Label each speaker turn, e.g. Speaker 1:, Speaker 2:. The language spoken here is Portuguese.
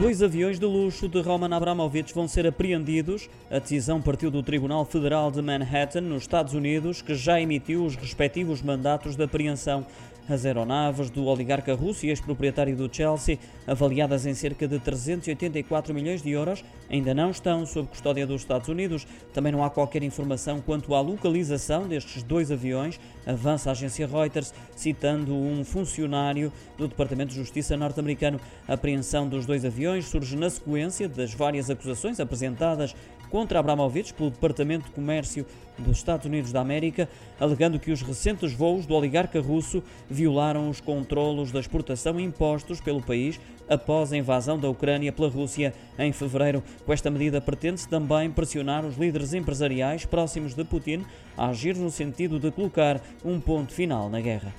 Speaker 1: Dois aviões de luxo de Roman Abramovich vão ser apreendidos. A decisão partiu do Tribunal Federal de Manhattan, nos Estados Unidos, que já emitiu os respectivos mandatos de apreensão. As aeronaves do oligarca russo e ex-proprietário do Chelsea, avaliadas em cerca de 384 milhões de euros, ainda não estão sob custódia dos Estados Unidos. Também não há qualquer informação quanto à localização destes dois aviões, avança a agência Reuters, citando um funcionário do Departamento de Justiça norte-americano. A apreensão dos dois aviões surge na sequência das várias acusações apresentadas contra Abramovich pelo Departamento de Comércio dos Estados Unidos da América, alegando que os recentes voos do oligarca russo violaram os controlos da exportação impostos pelo país após a invasão da Ucrânia pela Rússia em fevereiro. Com esta medida pretende-se também pressionar os líderes empresariais próximos de Putin a agir no sentido de colocar um ponto final na guerra.